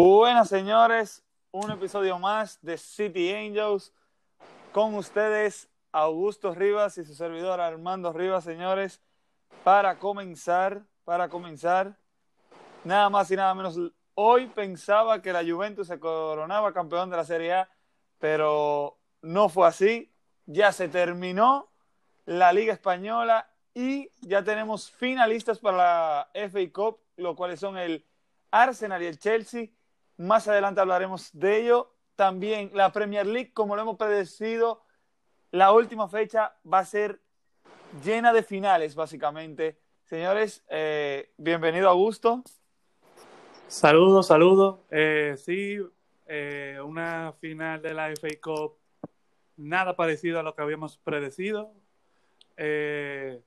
Buenas señores, un episodio más de City Angels. Con ustedes Augusto Rivas y su servidor Armando Rivas, señores, para comenzar, para comenzar, nada más y nada menos, hoy pensaba que la Juventus se coronaba campeón de la Serie A, pero no fue así, ya se terminó la Liga Española y ya tenemos finalistas para la FA Cup, lo cuales son el Arsenal y el Chelsea. Más adelante hablaremos de ello. También la Premier League, como lo hemos predecido, la última fecha va a ser llena de finales, básicamente. Señores, eh, bienvenido Augusto. Saludos, saludos. Eh, sí, eh, una final de la FA Cup, nada parecido a lo que habíamos predecido. Eh,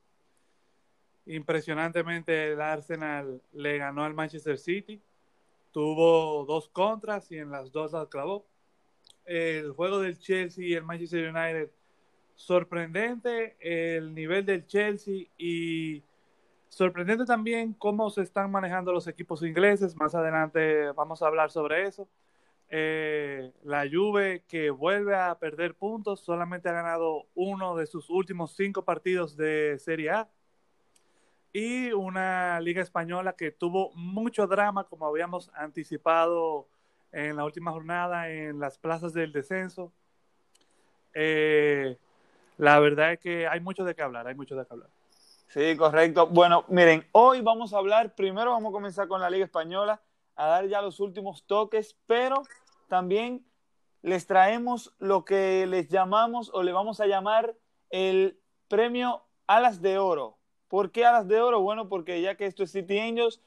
impresionantemente el Arsenal le ganó al Manchester City. Tuvo dos contras y en las dos las clavó. El juego del Chelsea y el Manchester United, sorprendente el nivel del Chelsea y sorprendente también cómo se están manejando los equipos ingleses. Más adelante vamos a hablar sobre eso. Eh, la Juve que vuelve a perder puntos, solamente ha ganado uno de sus últimos cinco partidos de Serie A y una liga española que tuvo mucho drama, como habíamos anticipado en la última jornada en las plazas del descenso. Eh, la verdad es que hay mucho de qué hablar, hay mucho de qué hablar. Sí, correcto. Bueno, miren, hoy vamos a hablar, primero vamos a comenzar con la Liga Española, a dar ya los últimos toques, pero también les traemos lo que les llamamos o le vamos a llamar el premio Alas de Oro. ¿Por qué alas de oro? Bueno, porque ya que esto es City Angels,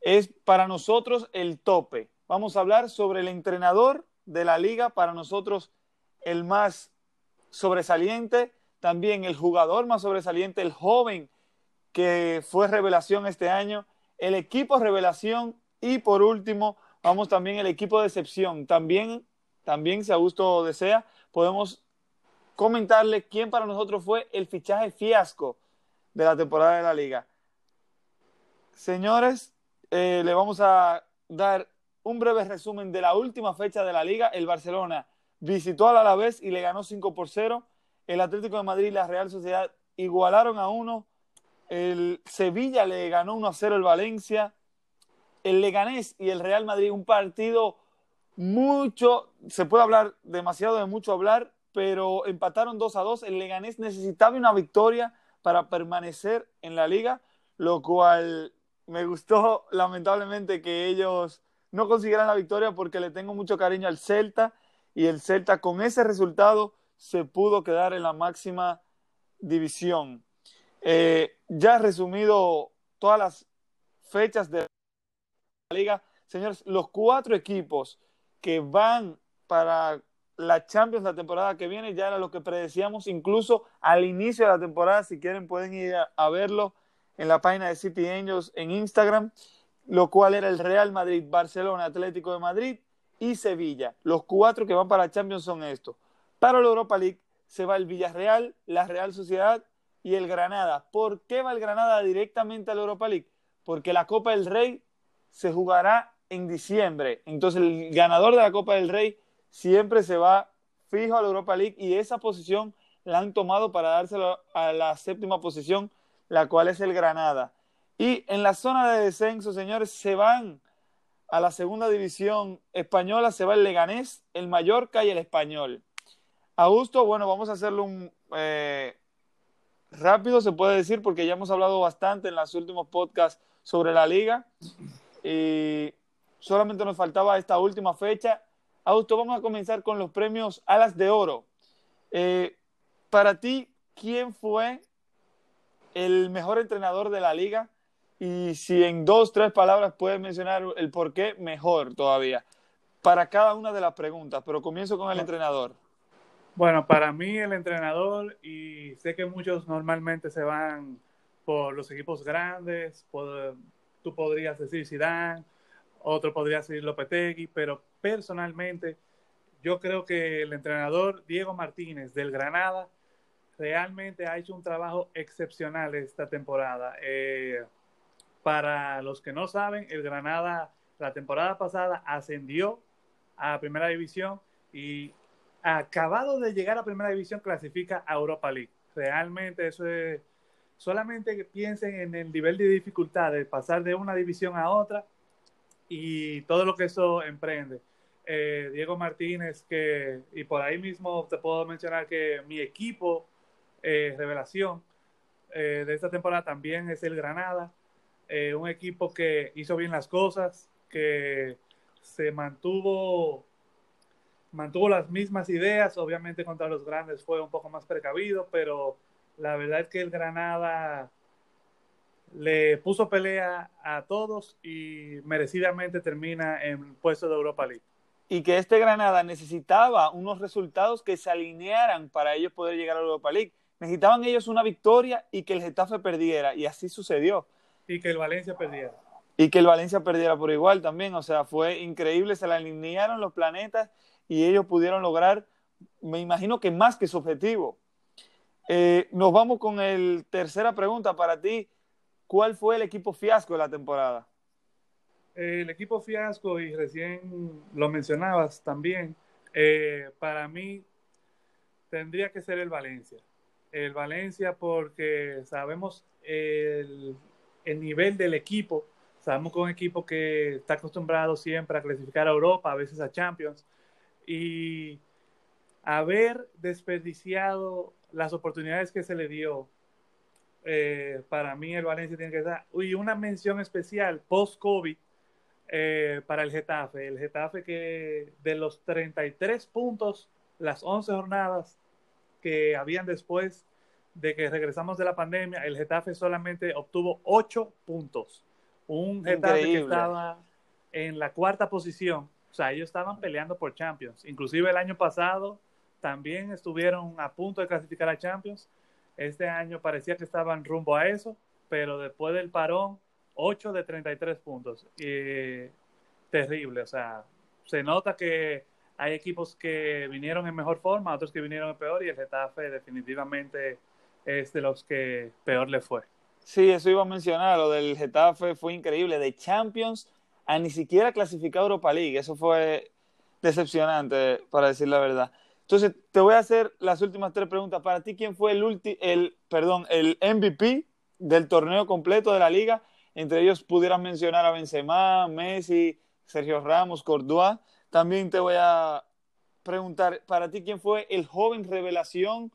es para nosotros el tope. Vamos a hablar sobre el entrenador de la liga, para nosotros el más sobresaliente, también el jugador más sobresaliente, el joven que fue revelación este año, el equipo revelación y por último, vamos también el equipo de excepción. También, también si Augusto desea, podemos comentarle quién para nosotros fue el fichaje fiasco de la temporada de la liga. Señores, eh, le vamos a dar un breve resumen de la última fecha de la liga. El Barcelona visitó al Alavés y le ganó 5 por 0. El Atlético de Madrid y la Real Sociedad igualaron a 1. El Sevilla le ganó 1 a 0 el Valencia. El Leganés y el Real Madrid, un partido mucho, se puede hablar demasiado de mucho hablar, pero empataron 2 a 2. El Leganés necesitaba una victoria para permanecer en la liga, lo cual me gustó lamentablemente que ellos no consiguieran la victoria porque le tengo mucho cariño al Celta y el Celta con ese resultado se pudo quedar en la máxima división. Eh, ya resumido todas las fechas de la liga, señores, los cuatro equipos que van para la Champions la temporada que viene ya era lo que predecíamos incluso al inicio de la temporada. Si quieren pueden ir a, verlo en la página de City Angels en Instagram, lo cual era el Real Madrid, Barcelona, Atlético de Madrid y Sevilla. Los cuatro que van para la Champions son estos. Para la Europa League se va el Villarreal, la Real Sociedad y el Granada. ¿Por qué va el Granada directamente a la Europa League? Porque la Copa del Rey se jugará en diciembre. Entonces el ganador de la Copa del Rey siempre se va fijo a la Europa League y esa posición la han tomado para dárselo a la séptima posición, la cual es el Granada. Y en la zona de descenso, señores, se van a la segunda división española, se va el Leganés, el Mallorca y el Español. Augusto, bueno, vamos a hacerlo un eh, rápido, se puede decir, porque ya hemos hablado bastante en los últimos podcasts sobre la liga. Y solamente nos faltaba esta última fecha Augusto, vamos a comenzar con los premios Alas de Oro. Eh, para ti, ¿quién fue el mejor entrenador de la liga? Y si en dos, tres palabras puedes mencionar el por qué, mejor todavía. Para cada una de las preguntas, pero comienzo con el entrenador. Bueno, para mí el entrenador, y sé que muchos normalmente se van por los equipos grandes, tú podrías decir Zidane, otro podría ser Lopetegui, pero personalmente yo creo que el entrenador Diego Martínez del Granada realmente ha hecho un trabajo excepcional esta temporada. Eh, para los que no saben, el Granada la temporada pasada ascendió a Primera División y acabado de llegar a Primera División clasifica a Europa League. Realmente eso es, solamente piensen en el nivel de dificultad de pasar de una división a otra y todo lo que eso emprende. Eh, Diego Martínez, que, y por ahí mismo te puedo mencionar que mi equipo, eh, revelación eh, de esta temporada también es el Granada, un equipo que hizo bien las cosas, que se mantuvo mantuvo las mismas ideas, obviamente contra los grandes fue un poco más precavido, pero la verdad es que el Granada le puso pelea a todos y merecidamente termina en puesto de Europa League. Y que este Granada necesitaba unos resultados que se alinearan para ellos poder llegar a Europa League. Necesitaban ellos una victoria y que el Getafe perdiera, y así sucedió. Y que el Valencia perdiera. Y que el Valencia perdiera por igual también, o sea, fue increíble, se le alinearon los planetas y ellos pudieron lograr, me imagino que más que su objetivo. Eh, nos vamos con la tercera pregunta para ti. ¿Cuál fue el equipo fiasco de la temporada? El equipo fiasco, y recién lo mencionabas también, eh, para mí tendría que ser el Valencia. El Valencia porque sabemos el, el nivel del equipo, sabemos que es un equipo que está acostumbrado siempre a clasificar a Europa, a veces a Champions, y haber desperdiciado las oportunidades que se le dio, eh, para mí el Valencia tiene que dar. Y una mención especial post-COVID eh, para el Getafe. El Getafe que de los 33 puntos, las 11 jornadas que habían después de que regresamos de la pandemia, el Getafe solamente obtuvo 8 puntos. Un Getafe que estaba en la cuarta posición o sea, ellos estaban peleando por Champions. Inclusive el año pasado también estuvieron a punto de clasificar a Champions. Este año parecía que estaban rumbo a eso, pero después del parón, 8 de 33 puntos. Terrible, o sea, se nota que hay equipos que vinieron en mejor forma, otros que vinieron en peor, y el Getafe definitivamente es de los que peor le fue. Sí, eso iba a mencionar, lo del Getafe fue increíble, de Champions a ni siquiera clasificar Europa League. Eso fue decepcionante, para decir la verdad. Entonces, te voy a hacer las últimas tres preguntas. Para ti, ¿quién fue el, el, perdón, el MVP del torneo completo de la liga? Entre ellos pudieras mencionar a Benzema, Messi, Sergio Ramos, Cordua. También te voy a preguntar, para ti, ¿quién fue el joven revelación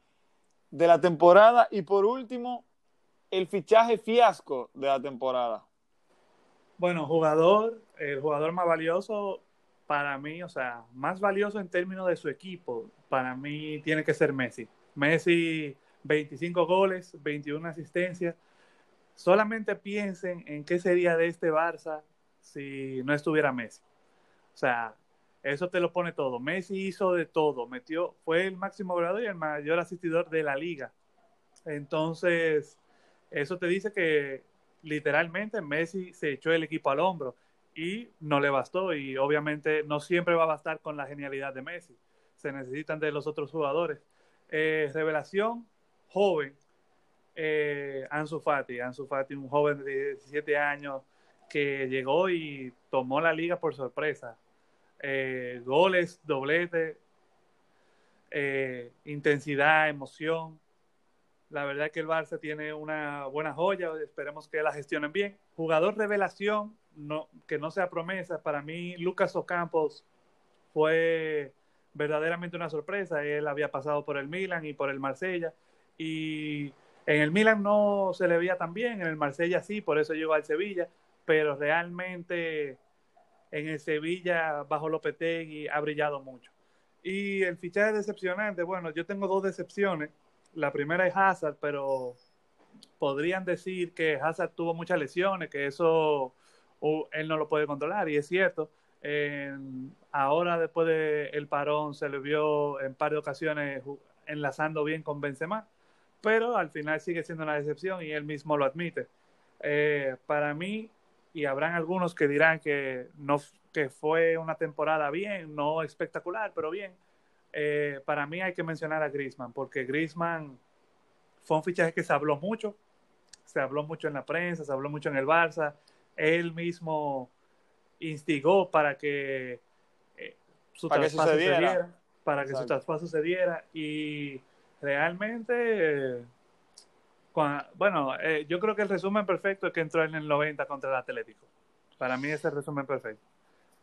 de la temporada? Y por último, el fichaje fiasco de la temporada. Bueno, jugador, el jugador más valioso para mí, o sea, más valioso en términos de su equipo, para mí tiene que ser Messi. Messi, 25 goles, 21 asistencias. Solamente piensen en qué sería de este Barça si no estuviera Messi. O sea, eso te lo pone todo. Messi hizo de todo, metió, fue el máximo goleador y el mayor asistidor de la liga. Entonces, eso te dice que literalmente Messi se echó el equipo al hombro y no le bastó y obviamente no siempre va a bastar con la genialidad de Messi. Se necesitan de los otros jugadores. Eh, revelación, joven, eh, Ansu Fati. Ansu Fati, un joven de 17 años que llegó y tomó la liga por sorpresa. Eh, goles, doblete, intensidad, emoción. La verdad es que el Barça tiene una buena joya, esperemos que la gestionen bien. Jugador revelación, no, que no sea promesa, para mí Lucas Ocampos fue verdaderamente una sorpresa. Él había pasado por el Milan y por el Marsella y en el Milan no se le veía tan bien, en el Marsella sí, por eso llegó al Sevilla, pero realmente en el Sevilla bajo Lopetegui ha brillado mucho. Y el fichaje decepcionante, bueno, yo tengo dos decepciones la primera es Hazard, pero podrían decir que Hazard tuvo muchas lesiones, que eso él no lo puede controlar, y es cierto. ahora, después del parón, se le vio en par de ocasiones enlazando bien con Benzema, pero al final sigue siendo una decepción y él mismo lo admite. Eh, para mí, y habrán algunos que dirán que, no, que fue una temporada bien, no espectacular, pero bien eh, para mí hay que mencionar a Grisman, porque Grisman fue un fichaje que se habló mucho, se habló mucho en la prensa, se habló mucho en el Barça, él mismo instigó para que eh, su Para que traspaso sucediera. se diera, para que su Exacto. traspaso se diera y realmente, eh, cua- bueno, eh, yo creo que el resumen perfecto es que entró en el 90 contra el Atlético. Para mí ese es el resumen perfecto.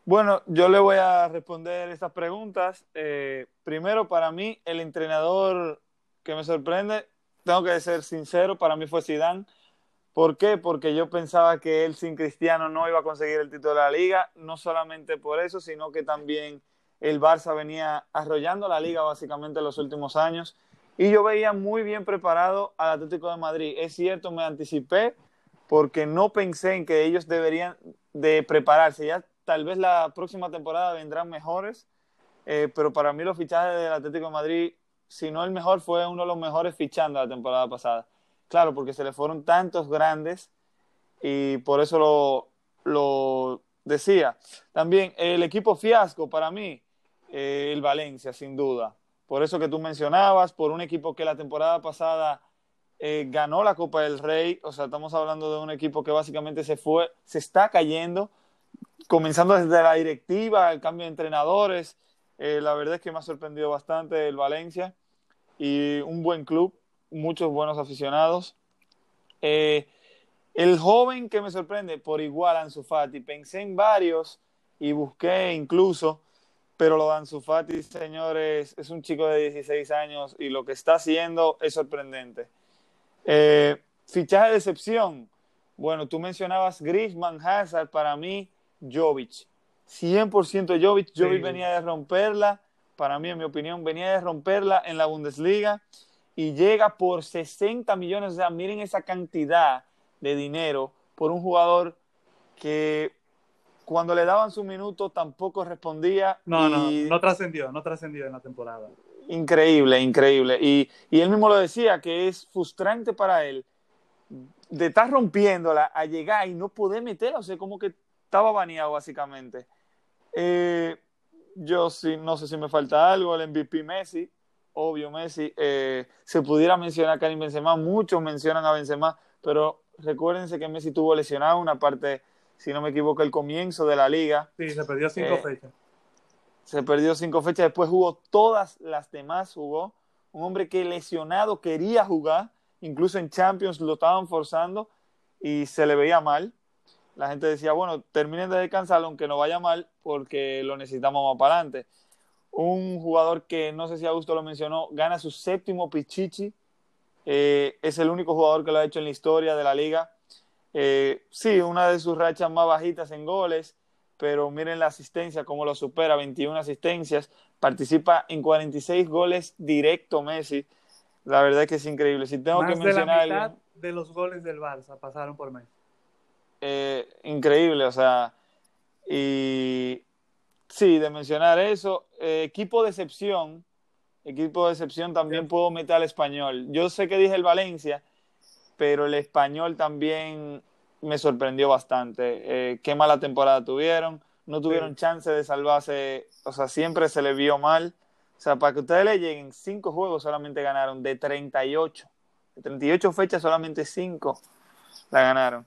Bueno, yo le voy a responder estas preguntas. Eh, primero, para mí, el entrenador que me sorprende, tengo que ser sincero, para mí fue Zidane. ¿Por qué? Porque yo pensaba que él sin Cristiano no iba a conseguir el título de la liga, no solamente por eso, sino que también el Barça venía arrollando la liga básicamente en los últimos años y yo veía muy bien preparado al Atlético de Madrid. Es cierto, me anticipé porque no pensé en que ellos deberían de prepararse. Ya tal vez la próxima temporada vendrán mejores, eh, pero para mí los fichajes del Atlético de Madrid, si no el mejor, fue uno de los mejores fichando la temporada pasada. Claro, porque se le fueron tantos grandes y por eso lo, lo decía. También el equipo fiasco para mí, eh, el Valencia, sin duda. Por eso que tú mencionabas, por un equipo que la temporada pasada eh, ganó la Copa del Rey, o sea, estamos hablando de un equipo que básicamente se fue, se está cayendo, comenzando desde la directiva, el cambio de entrenadores, eh, la verdad es que me ha sorprendido bastante el Valencia y un buen club, muchos buenos aficionados. Eh, el joven que me sorprende por igual Ansu Fati, pensé en varios y busqué incluso, pero lo de Ansu Fati, señores, es un chico de 16 años y lo que está haciendo es sorprendente. Eh, fichaje de excepción. Bueno, tú mencionabas Griezmann, Hazard, para mí, Jovic. 100% Jovic. Jovic venía de romperla, para mí, en mi opinión, venía de romperla en la Bundesliga y llega por 60 millones. O sea, miren esa cantidad de dinero por un jugador que cuando le daban su minuto tampoco respondía. No, no, no trascendió, no trascendió en la temporada. Increíble, increíble. Y, y él mismo lo decía, que es frustrante para él de estar rompiéndola a llegar y no poder meterla, o sea, como que estaba baneado básicamente. Eh, yo sí, no sé si me falta algo, el MVP Messi, obvio Messi, eh, se pudiera mencionar a Karim Benzema, muchos mencionan a Benzema, pero recuérdense que Messi tuvo lesionado una parte, si no me equivoco, el comienzo de la liga, Sí, se perdió cinco Eh, fechas. se perdió cinco fechas, después jugó todas las demás, jugó. Un hombre que lesionado quería jugar, incluso en Champions lo estaban forzando y se le veía mal. La gente decía, bueno, terminen de descansar aunque no vaya mal porque lo necesitamos más para adelante. Un jugador que no sé si Augusto lo mencionó, gana su séptimo Pichichi. Eh, es el único jugador que lo ha hecho en la historia de la liga. Eh, sí, una de sus rachas más bajitas en goles, pero miren la asistencia, cómo lo supera, 21 asistencias, participa en 46 goles directo Messi. La verdad es que es increíble. Si tengo Más que de la mencionar mitad de los goles del Barça pasaron por Messi. eh, increíble, o sea, y sí, de mencionar eso, eh, equipo de excepción, equipo de excepción también puedo meter al español. Yo sé que dije el Valencia, pero el español también me sorprendió bastante. Eh, qué mala temporada tuvieron, no tuvieron Sí. chance de salvarse, o sea, siempre se les vio mal. O sea, para que ustedes le lleguen, cinco juegos solamente ganaron, de 38. De 38 fechas, solamente cinco la ganaron.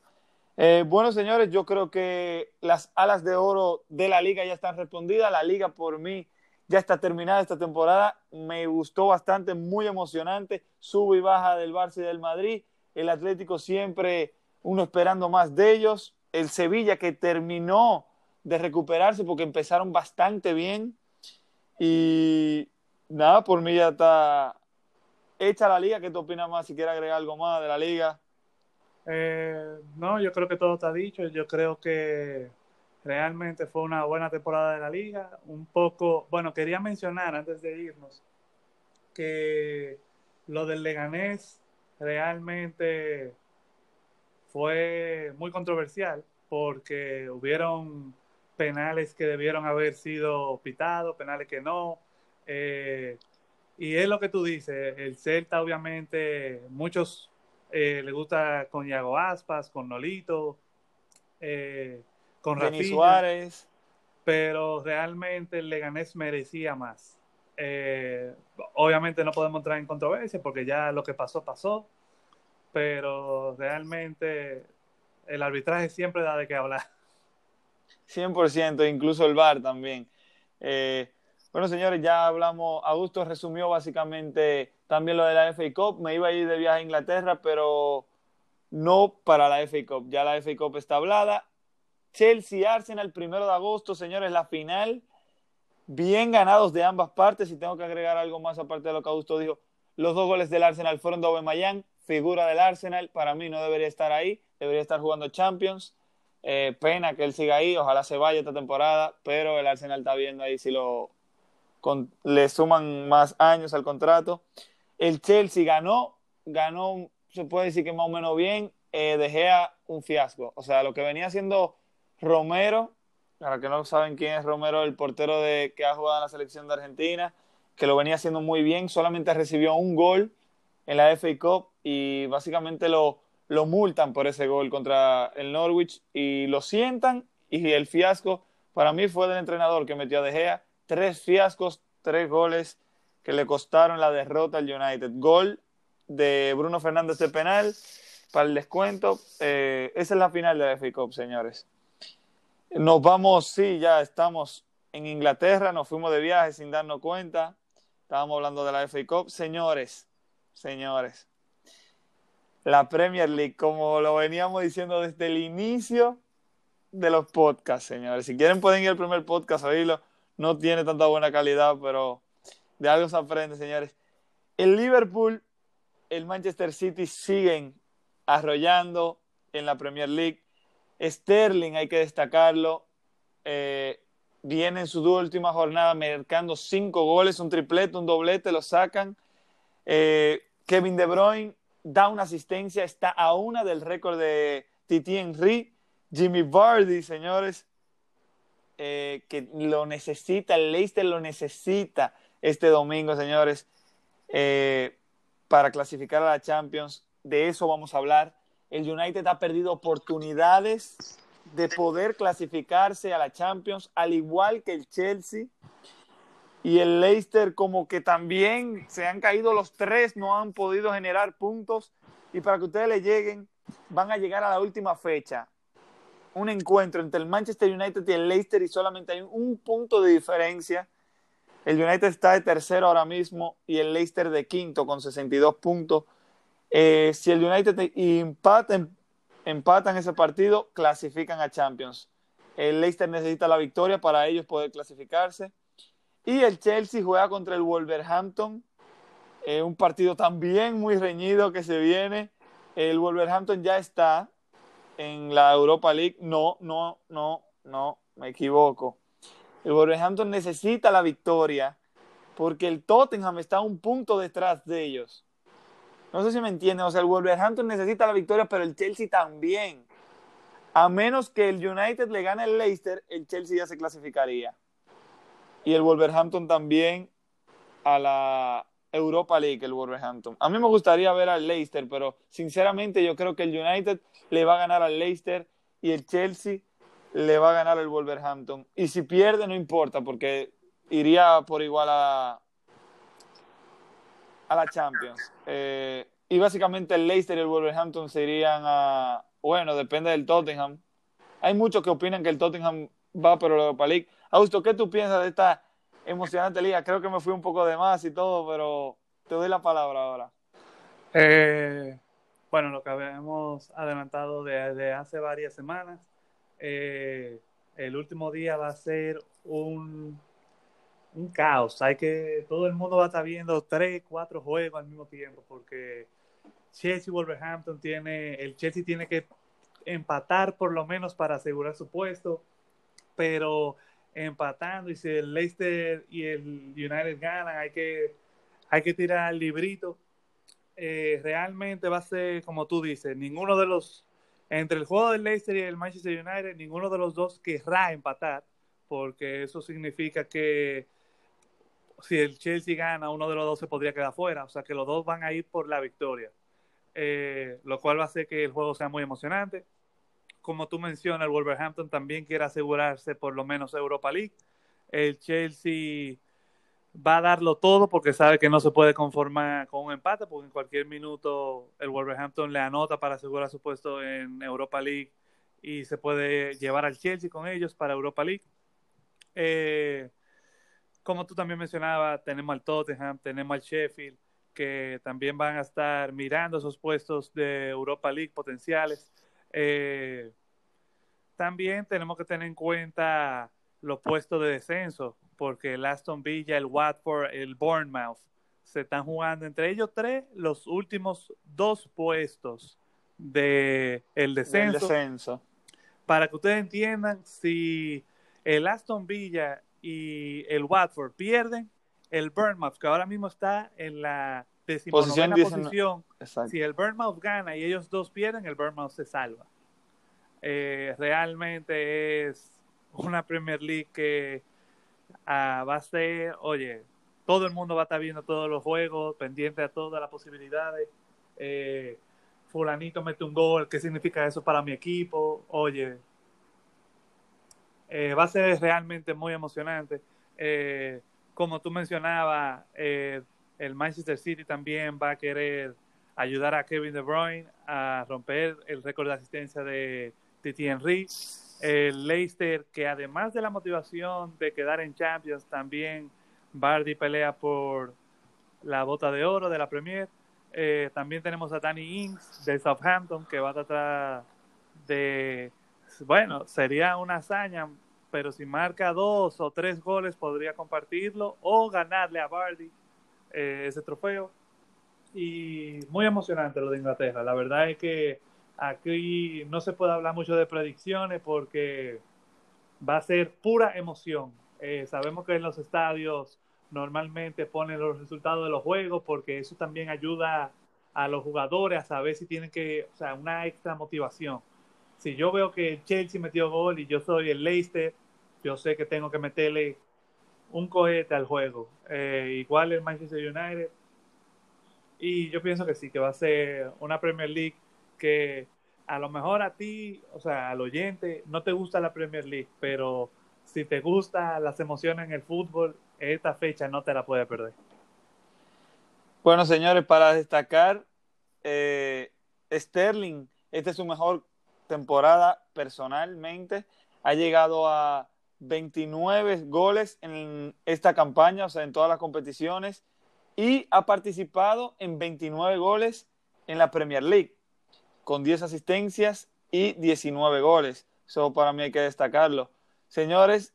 Eh, bueno, señores, yo creo que las alas de oro de la liga ya están respondidas. La liga, por mí, ya está terminada esta temporada. Me gustó bastante, muy emocionante. Sube y baja del Barça y del Madrid. El Atlético siempre uno esperando más de ellos. El Sevilla que terminó de recuperarse porque empezaron bastante bien. Y nada, por mí ya está hecha la liga. ¿Qué te opinas más? Si quieres agregar algo más de la liga. Eh, no, yo creo que todo está dicho. Yo creo que realmente fue una buena temporada de la liga. Un poco, bueno, quería mencionar antes de irnos que lo del Leganés realmente fue muy controversial porque hubieron penales que debieron haber sido pitados, penales que no. Eh, y es lo que tú dices, el Celta obviamente, muchos eh, le gusta con Iago Aspas, con Nolito, eh, con Rafinha, Suárez. pero realmente el Leganés merecía más. Eh, obviamente no podemos entrar en controversia porque ya lo que pasó, pasó, pero realmente el arbitraje siempre da de qué hablar. 100%, incluso el VAR también. Eh, bueno, señores, ya hablamos, Augusto resumió básicamente también lo de la FA Cup. Me iba a ir de viaje a Inglaterra, pero no para la FA Cup. Ya la FA Cup está hablada. Chelsea Arsenal, primero de agosto, señores, la final. Bien ganados de ambas partes. Y tengo que agregar algo más aparte de lo que Augusto dijo. Los dos goles del Arsenal fueron de Aubameyang, figura del Arsenal. Para mí no debería estar ahí, debería estar jugando Champions. Eh, pena que él siga ahí, ojalá se vaya esta temporada, pero el Arsenal está viendo ahí si lo le suman más años al contrato. El Chelsea ganó, ganó, se puede decir que más o menos bien, eh, dejé un fiasco. O sea, lo que venía haciendo Romero, para que no saben quién es Romero, el portero de, que ha jugado en la selección de Argentina, que lo venía haciendo muy bien, solamente recibió un gol en la FA Cup y básicamente lo, lo multan por ese gol contra el Norwich y lo sientan y el fiasco para mí fue del entrenador que metió a De Gea tres fiascos, tres goles que le costaron la derrota al United. Gol de Bruno Fernández de penal para el descuento. Eh, esa es la final de la FA Cup, señores. Nos vamos, sí, ya estamos en Inglaterra, nos fuimos de viaje sin darnos cuenta. Estábamos hablando de la FA Cup. Señores, señores, la Premier League, como lo veníamos diciendo desde el inicio de los podcasts, señores. Si quieren pueden ir al primer podcast a oírlo no tiene tanta buena calidad, pero de algo se aprende, señores. El Liverpool, el Manchester City siguen arrollando en la Premier League. Sterling, hay que destacarlo, eh, viene en su última jornada marcando cinco goles, un triplete, un doblete, lo sacan. Eh, Kevin De Bruyne da una asistencia, está a una del récord de Titi Henry. Jimmy Vardy, señores, eh, que lo necesita, el Leicester lo necesita este domingo, señores, para clasificar a la Champions. De eso vamos a hablar. El United ha perdido oportunidades de poder clasificarse a la Champions, al igual que el Chelsea. Y el Leicester como que también se han caído los tres, no han podido generar puntos. Y para que ustedes le lleguen, van a llegar a la última fecha un encuentro entre el Manchester United y el Leicester y solamente hay un punto de diferencia. El United está de tercero ahora mismo y el Leicester de quinto con 62 puntos. Eh, si el United empatan, ese partido, clasifican a Champions. El Leicester necesita la victoria para ellos poder clasificarse. Y el Chelsea juega contra el Wolverhampton. Eh, un partido también muy reñido que se viene. El Wolverhampton ya está en la Europa League. No, no, no, no, me equivoco. El Wolverhampton necesita la victoria porque el Tottenham está un punto detrás de ellos. No sé si me entienden. O sea, el Wolverhampton necesita la victoria, pero el Chelsea también. A menos que el United le gane el Leicester, el Chelsea ya se clasificaría. Y el Wolverhampton también a la, Europa League, el Wolverhampton. A mí me gustaría ver al Leicester, pero sinceramente yo creo que el United le va a ganar al Leicester y el Chelsea le va a ganar al Wolverhampton. Y si pierde, no importa, porque iría por igual a, a la Champions. Eh, y básicamente el Leicester y el Wolverhampton se irían a. Bueno, depende del Tottenham. Hay muchos que opinan que el Tottenham va por la Europa League. Augusto, ¿qué tú piensas de esta emocionante liga. Creo que me fui un poco de más y todo, pero te doy la palabra ahora. Eh, bueno, lo que habíamos adelantado desde hace varias semanas, eh, el último día va a ser un, un caos. Hay que, todo el mundo va a estar viendo tres, cuatro juegos al mismo tiempo, porque Chelsea Wolverhampton tiene, el Chelsea tiene que empatar por lo menos para asegurar su puesto, pero empatando y si el Leicester y el United ganan, hay que, hay que tirar el librito. Eh, realmente va a ser, como tú dices, ninguno de los, entre el juego del Leicester y el Manchester United, ninguno de los dos querrá empatar, porque eso significa que si el Chelsea gana, uno de los dos se podría quedar fuera, o sea que los dos van a ir por la victoria, eh, lo cual va a hacer que el juego sea muy emocionante como tú mencionas, el Wolverhampton también quiere asegurarse por lo menos Europa League. El Chelsea va a darlo todo porque sabe que no se puede conformar con un empate, porque en cualquier minuto el Wolverhampton le anota para asegurar su puesto en Europa League y se puede llevar al Chelsea con ellos para Europa League. Eh, como tú también mencionabas, tenemos al Tottenham, tenemos al Sheffield, que también van a estar mirando esos puestos de Europa League potenciales. Eh, también tenemos que tener en cuenta los puestos de descenso, porque el Aston Villa, el Watford, el Bournemouth se están jugando entre ellos tres los últimos dos puestos de el descenso. descenso. Para que ustedes entiendan, si el Aston Villa y el Watford pierden, el Bournemouth, que ahora mismo está en la decimonovena posición, si el Bournemouth gana y ellos dos pierden, el Bournemouth se salva. Eh, realmente es una Premier League que ah, va a ser, oye, todo el mundo va a estar viendo todos los juegos, pendiente a todas las posibilidades. Eh, fulanito mete un gol, ¿qué significa eso para mi equipo? Oye, eh, va a ser realmente muy emocionante. Eh, como tú mencionabas, eh, el Manchester City también va a querer ayudar a Kevin De Bruyne a romper el récord de asistencia de Titi Henry. El Leicester, que además de la motivación de quedar en Champions, también Bardi pelea por la bota de oro de la Premier. también tenemos a Danny Ings de Southampton, que va a tratar de bueno, sería una hazaña, pero si marca dos o tres goles podría compartirlo o ganarle a Bardi eh, ese trofeo. Y muy emocionante lo de Inglaterra. La verdad es que aquí no se puede hablar mucho de predicciones porque va a ser pura emoción. Eh, sabemos que en los estadios normalmente ponen los resultados de los juegos porque eso también ayuda a los jugadores a saber si tienen que, o sea, una extra motivación si yo veo que Chelsea metió gol y yo soy el Leicester, yo sé que tengo que meterle un cohete al juego. Eh, igual el Manchester United. Y yo pienso que sí, que va a ser una Premier League que a lo mejor a ti, o sea, al oyente, no te gusta la Premier League, pero si te gustan las emociones en el fútbol, esta fecha no te la puedes perder. Bueno, señores, para destacar, eh, Sterling, este es su mejor temporada personalmente. Ha llegado a 29 goles en esta campaña, o sea, en todas las competiciones, y ha participado en 29 goles en la Premier League, con 10 asistencias y 19 goles. Eso para mí hay que destacarlo. Señores,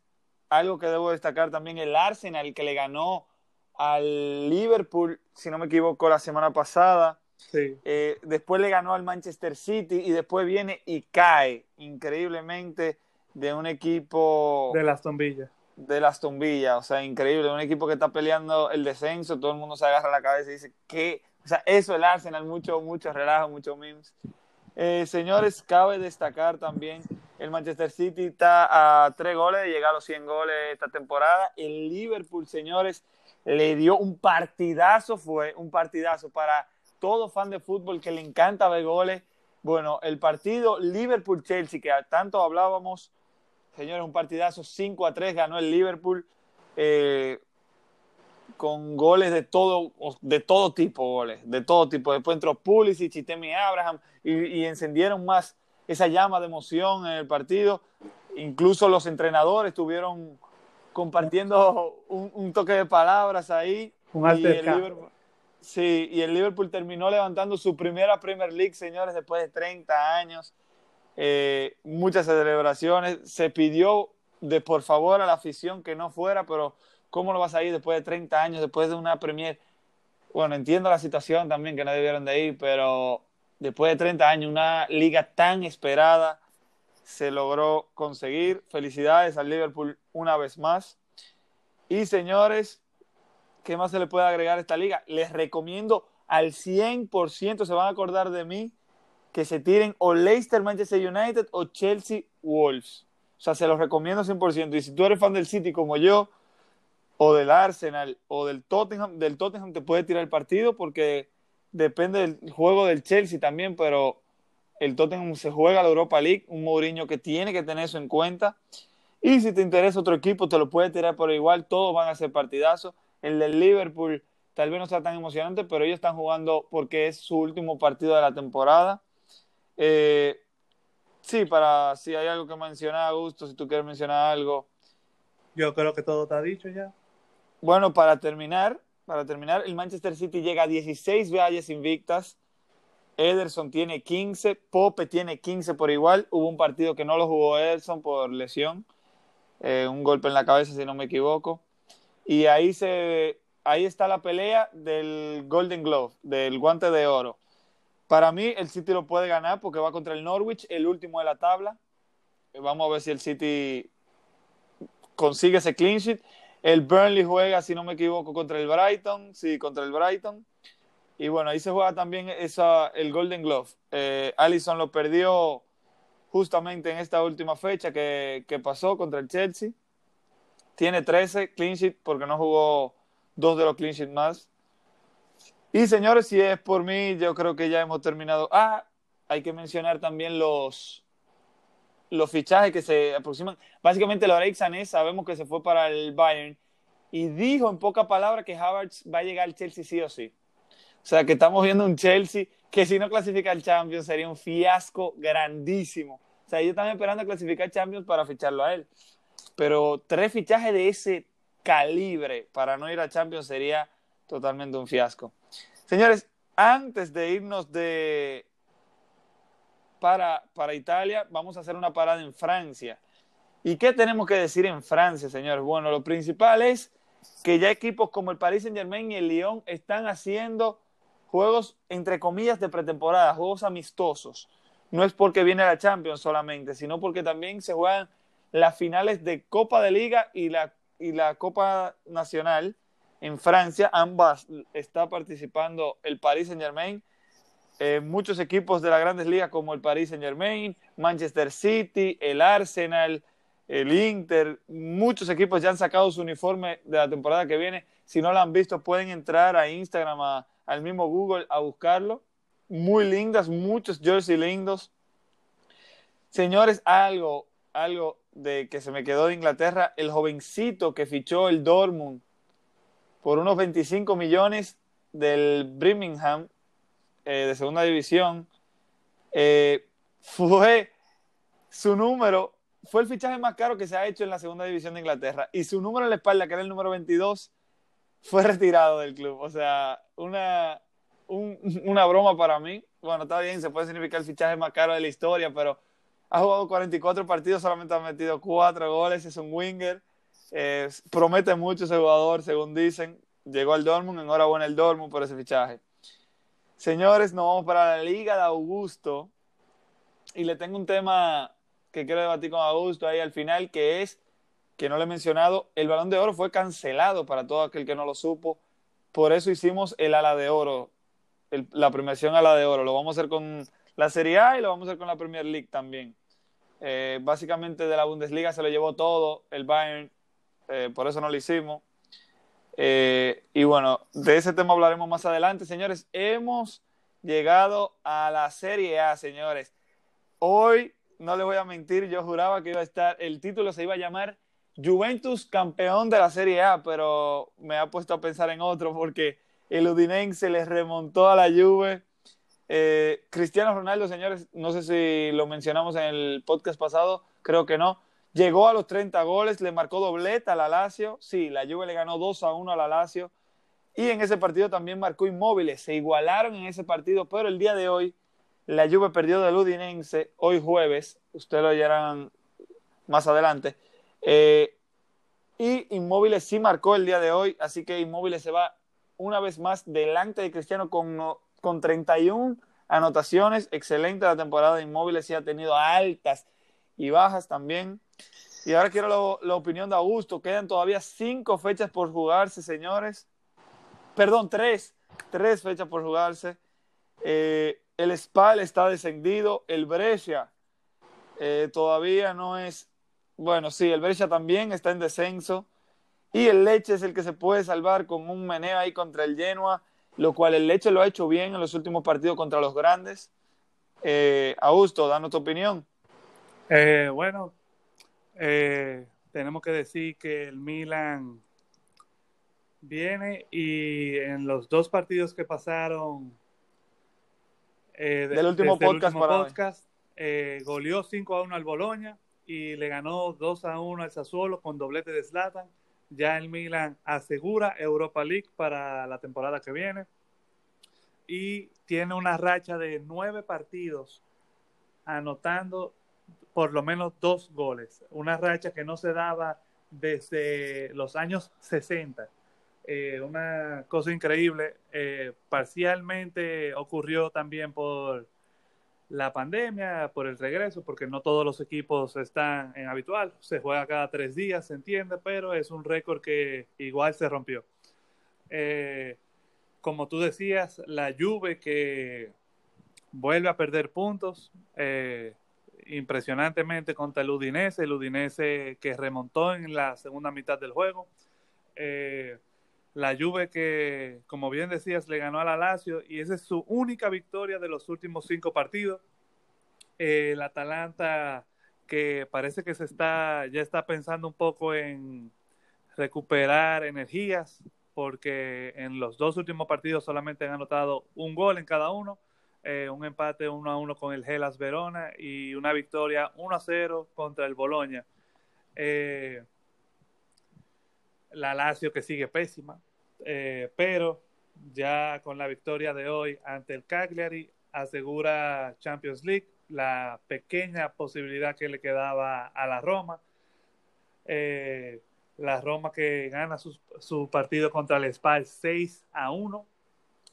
algo que debo destacar también, el Arsenal que le ganó al Liverpool, si no me equivoco, la semana pasada. Eh, después le ganó al Manchester City y después viene y cae increíblemente de un equipo... De las tombillas. De las tombillas, o sea, increíble. Un equipo que está peleando el descenso, todo el mundo se agarra la cabeza y dice, ¿qué? O sea, eso el Arsenal, mucho, mucho relajo, mucho memes. Eh, señores, cabe destacar también, el Manchester City está a tres goles de llegar a los 100 goles esta temporada. El Liverpool, señores, le dio un partidazo, fue un partidazo para todo fan de fútbol que le encanta ver goles. Bueno, el partido Liverpool-Chelsea, que tanto hablábamos, señores, un partidazo 5 a 3 ganó el Liverpool eh, con goles de todo, de todo tipo, goles, de todo tipo. Después entró Pulisic y Temi Abraham y, encendieron más esa llama de emoción en el partido. Incluso los entrenadores estuvieron compartiendo un, toque de palabras ahí. Un altercado. Sí, y el Liverpool terminó levantando su primera Premier League, señores, después de 30 años. Eh, muchas celebraciones. Se pidió de por favor a la afición que no fuera, pero ¿cómo lo vas a ir después de 30 años, después de una Premier? Bueno, entiendo la situación también que no debieron de ir, pero después de 30 años, una liga tan esperada se logró conseguir. Felicidades al Liverpool una vez más. Y señores, ¿qué más se le puede agregar a esta liga? Les recomiendo al 100%, se van a acordar de mí, que se tiren o Leicester Manchester United o Chelsea Wolves. O sea, se los recomiendo 100%. Y si tú eres fan del City como yo, o del Arsenal, o del Tottenham, del Tottenham te puede tirar el partido porque depende del juego del Chelsea también, pero el Tottenham se juega la Europa League, un Mourinho que tiene que tener eso en cuenta. Y si te interesa otro equipo, te lo puede tirar por igual, todos van a ser partidazos. El del Liverpool tal vez no sea tan emocionante, pero ellos están jugando porque es su último partido de la temporada. Eh, sí, para si hay algo que mencionar, Augusto, si tú quieres mencionar algo. Yo creo que todo está dicho ya. Bueno, para terminar, para terminar, el Manchester City llega a 16 valles invictas. Ederson tiene 15, Pope tiene 15 por igual. Hubo un partido que no lo jugó Ederson por lesión, eh, un golpe en la cabeza si no me equivoco. Y ahí, se, ahí está la pelea del Golden Glove, del guante de oro. Para mí el City lo puede ganar porque va contra el Norwich, el último de la tabla. Vamos a ver si el City consigue ese clean sheet. El Burnley juega, si no me equivoco, contra el Brighton. Sí, contra el Brighton. Y bueno, ahí se juega también esa, el Golden Glove. Eh, Allison lo perdió justamente en esta última fecha que, que, pasó contra el Chelsea. Tiene 13 clean sheet porque no jugó dos de los clean sheet más. Y señores, si es por mí, yo creo que ya hemos terminado. Ah, hay que mencionar también los, los fichajes que se aproximan. Básicamente, Lorex Sané sabemos que se fue para el Bayern y dijo en pocas palabras que Havertz va a llegar al Chelsea sí o sí. O sea, que estamos viendo un Chelsea que si no clasifica al Champions sería un fiasco grandísimo. O sea, ellos están esperando a clasificar Champions para ficharlo a él. Pero tres fichajes de ese calibre para no ir a Champions sería totalmente un fiasco. Señores, antes de irnos de, para, para Italia, vamos a hacer una parada en Francia. ¿Y qué tenemos que decir en Francia, señores? Bueno, lo principal es que ya equipos como el Paris Saint Germain y el Lyon están haciendo juegos, entre comillas, de pretemporada, juegos amistosos. No es porque viene la Champions solamente, sino porque también se juegan las finales de Copa de Liga y la, y la Copa Nacional en Francia. Ambas está participando el Paris Saint Germain eh, muchos equipos de las grandes ligas como el Paris Saint Germain, Manchester City, el Arsenal, el Inter, muchos equipos ya han sacado su uniforme de la temporada que viene. Si no lo han visto, pueden entrar a Instagram, al mismo Google, a buscarlo. Muy lindas, muchos jerseys lindos. Señores, algo, algo de que se me quedó de Inglaterra, el jovencito que fichó el Dortmund por unos 25 millones del Birmingham eh, de segunda división, eh, fue su número, fue el fichaje más caro que se ha hecho en la segunda división de Inglaterra. Y su número en la espalda, que era el número 22, fue retirado del club. O sea, una, una broma para mí. Bueno, está bien, se puede significar el fichaje más caro de la historia, pero ha jugado 44 partidos, solamente ha metido 4 goles, es un winger. Promete mucho ese jugador, según dicen. Llegó al Dortmund, enhorabuena el Dortmund por ese fichaje. Señores, nos vamos para la Liga de Augusto y le tengo un tema que quiero debatir con Augusto ahí al final, que es, que no le he mencionado, el balón de oro fue cancelado para todo aquel que no lo supo, por eso hicimos el ala de oro, la premiación ala de oro, lo vamos a hacer con la Serie A y lo vamos a hacer con la Premier League también. Eh, básicamente de la Bundesliga se lo llevó todo el Bayern, eh, por eso no lo hicimos. Eh, y bueno, de ese tema hablaremos más adelante, señores. Hemos llegado a la Serie A, señores. Hoy, no les voy a mentir, yo juraba que iba a estar, el título se iba a llamar Juventus campeón de la Serie A, pero me ha puesto a pensar en otro porque el Udinense les remontó a la Juve. Eh, Cristiano Ronaldo, señores, no sé si lo mencionamos en el podcast pasado, creo que no, Llegó a los 30 goles, le marcó dobleta a la Lazio. Sí, la Juve le ganó 2 a 1 a la Lazio. Y en ese partido también marcó inmóviles. Se igualaron en ese partido, pero el día de hoy la Juve perdió del Udinense, hoy jueves. Ustedes lo oirán más adelante. Eh, y Inmóviles sí marcó el día de hoy, así que Inmóviles se va una vez más delante de Cristiano con, con 31 anotaciones. Excelente la temporada de Inmóviles, sí ha tenido altas y bajas también. Y ahora quiero la, opinión de Augusto. Quedan todavía cinco fechas por jugarse, señores. Perdón, tres. Tres fechas por jugarse. Eh, el Spal está descendido. El Brescia eh, todavía no es. Bueno, sí, el Brescia también está en descenso. Y el Leche es el que se puede salvar con un meneo ahí contra el Genoa, lo cual el Leche lo ha hecho bien en los últimos partidos contra los grandes. Eh, Augusto, danos tu opinión. Eh, bueno, eh, tenemos que decir que el Milan viene y en los dos partidos que pasaron eh, del último podcast, eh, goleó 5 a 1 al Boloña y le ganó 2 a 1 al Sassuolo con doblete de Zlatan. Ya el Milan asegura Europa League para la temporada que viene y tiene una racha de nueve partidos anotando por lo menos dos goles. Una racha que no se daba desde los años 60. Eh, una cosa increíble. Eh, parcialmente ocurrió también por la pandemia, por el regreso, porque no todos los equipos están en habitual. Se juega cada tres días, se entiende, pero es un récord que igual se rompió. Eh, como tú decías, la Juve que vuelve a perder puntos impresionantemente contra el Udinese, el Udinese que remontó en la segunda mitad del juego. Eh, la Juve que, como bien decías, le ganó a la Lazio y esa es su única victoria de los últimos cinco partidos. El Atalanta que parece que se está, ya está pensando un poco en recuperar energías porque en los dos últimos partidos solamente han anotado un gol en cada uno eh, un empate 1 a 1 con el Hellas Verona y una victoria 1 a 0 contra el Boloña. Eh, la Lazio que sigue pésima, eh, pero ya con la victoria de hoy ante el Cagliari asegura Champions League la pequeña posibilidad que le quedaba a la Roma. la Roma que gana su, su partido contra el Spal 6 a 1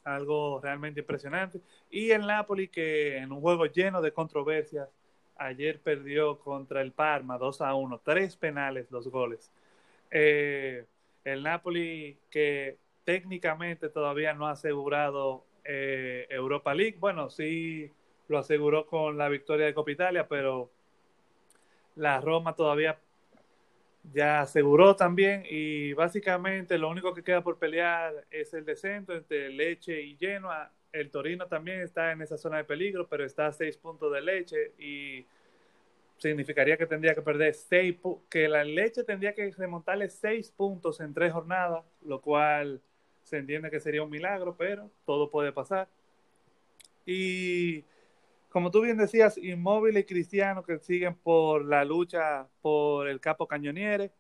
algo realmente impresionante. Y el Napoli que en un juego lleno de controversias, ayer perdió contra el Parma 2 a 1, tres penales, los goles. Eh, el Napoli que técnicamente todavía no ha asegurado eh, Europa League, bueno, sí lo aseguró con la victoria de Copa Italia, pero la Roma todavía ya aseguró también y básicamente lo único que queda por pelear es el descenso entre Leche y Genoa. El Torino también está en esa zona de peligro, pero está a seis puntos de Leche y significaría que tendría que perder seis, que la Leche tendría que remontarle seis puntos en tres jornadas, lo cual se entiende que sería un milagro, pero todo puede pasar. Y como tú bien decías, Inmóvil y Cristiano que siguen por la lucha por el capo cañoniere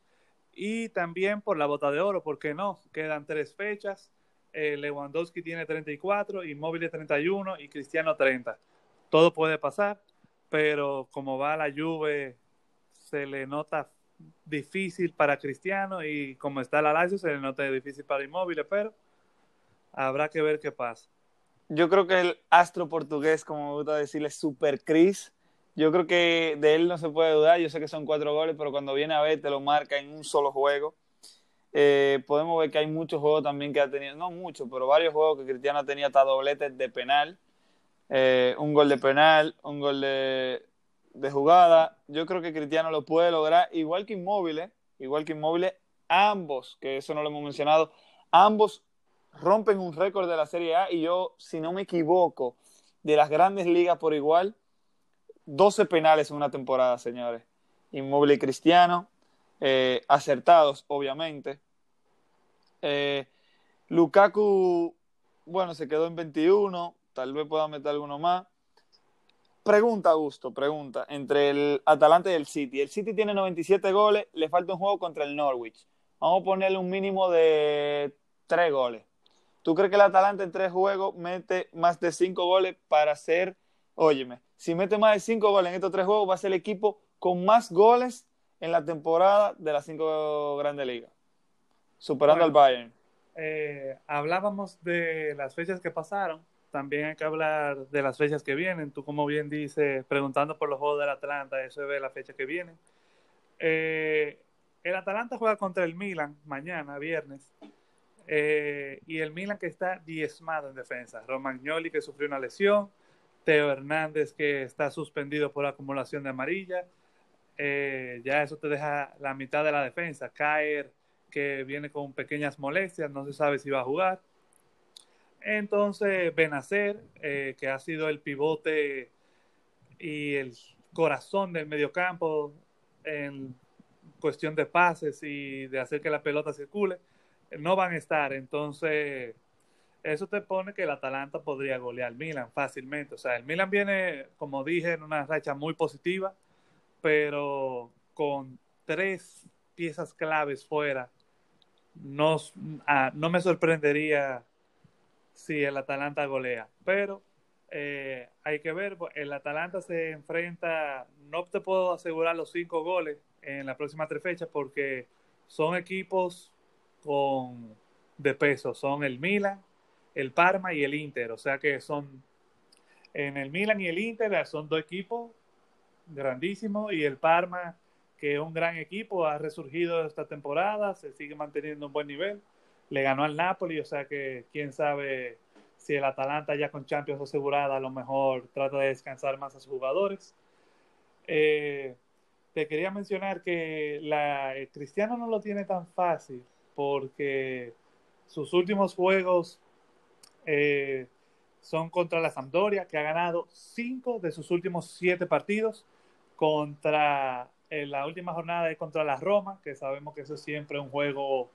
y también por la bota de oro, ¿por qué no? Quedan tres fechas. Eh, Lewandowski tiene 34, Inmóvil 31 y Cristiano 30. Todo puede pasar, pero como va la Juve, se le nota difícil para Cristiano y como está la Lazio, se le nota difícil para Inmóvil, pero habrá que ver qué pasa yo creo que el astro portugués, como me gusta decirle, Super Chris. Yo creo que de él no se puede dudar. Yo sé que son cuatro goles, pero cuando viene a ver, te lo marca en un solo juego. Eh, podemos ver que hay muchos juegos también que ha tenido, no muchos, pero varios juegos que Cristiano tenía hasta dobletes de penal. Eh, un gol de penal, un gol de, de, jugada. Yo creo que Cristiano lo puede lograr, igual que Inmóviles, igual que Inmóviles, ambos, que eso no lo hemos mencionado, ambos rompen un récord de la Serie A y yo, si no me equivoco, de las grandes ligas por igual, 12 penales en una temporada, señores. Inmóvil y Cristiano, eh, acertados, obviamente. Eh, Lukaku, bueno, se quedó en 21, tal vez pueda meter alguno más. Pregunta, Augusto, pregunta, entre el Atalanta y el City. El City tiene 97 goles, le falta un juego contra el Norwich. Vamos a ponerle un mínimo de 3 goles. ¿Tú crees que el Atalanta en tres juegos mete más de cinco goles para ser, óyeme, si mete más de cinco goles en estos tres juegos va a ser el equipo con más goles en la temporada de las cinco grandes ligas, superando al Bayern? Eh, hablábamos de las fechas que pasaron, también hay que hablar de las fechas que vienen. Tú, como bien dices, preguntando por los juegos del Atlanta, eso es la fecha que viene. Eh, el Atalanta juega contra el Milan mañana, viernes. Eh, y el Milan que está diezmado en defensa. Romagnoli que sufrió una lesión, Teo Hernández que está suspendido por acumulación de amarilla. Eh, ya eso te deja la mitad de la defensa. Caer que viene con pequeñas molestias, no se sabe si va a jugar. Entonces, Benacer, eh, que ha sido el pivote y el corazón del mediocampo en cuestión de pases y de hacer que la pelota circule, no van a estar. Entonces, eso te pone que el Atalanta podría golear al Milan fácilmente. O sea, el Milan viene, como dije, en una racha muy positiva, pero con tres piezas claves fuera, no, ah, no me sorprendería si el Atalanta golea. Pero eh, hay que ver, el Atalanta se enfrenta, no te puedo asegurar los cinco goles en la próxima tres fechas porque son equipos con de peso, son el Milan, el Parma y el Inter. O sea que son en el Milan y el Inter son dos equipos grandísimos y el Parma, que es un gran equipo, ha resurgido esta temporada, se sigue manteniendo un buen nivel. Le ganó al Napoli, o sea que quién sabe si el Atalanta ya con Champions asegurada a lo mejor trata de descansar más a sus jugadores. Eh, te quería mencionar que la, el Cristiano no lo tiene tan fácil porque sus últimos juegos eh, son contra la Sampdoria, que ha ganado cinco de sus últimos siete partidos. Contra en la última jornada es contra la Roma, que sabemos que eso es siempre un juego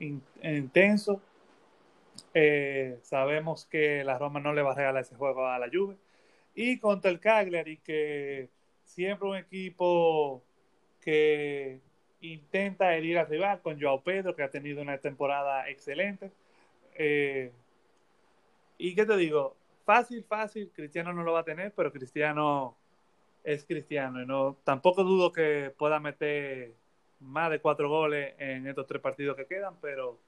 intenso. Eh, sabemos que la Roma no le va a regalar ese juego a la Juve. Y contra el Cagliari, que siempre un equipo que intenta herir al rival con Joao Pedro, que ha tenido una temporada excelente. Eh, y qué te digo, fácil, fácil, Cristiano no lo va a tener, pero Cristiano es Cristiano. Y no, tampoco dudo que pueda meter más de cuatro goles en estos tres partidos que quedan, pero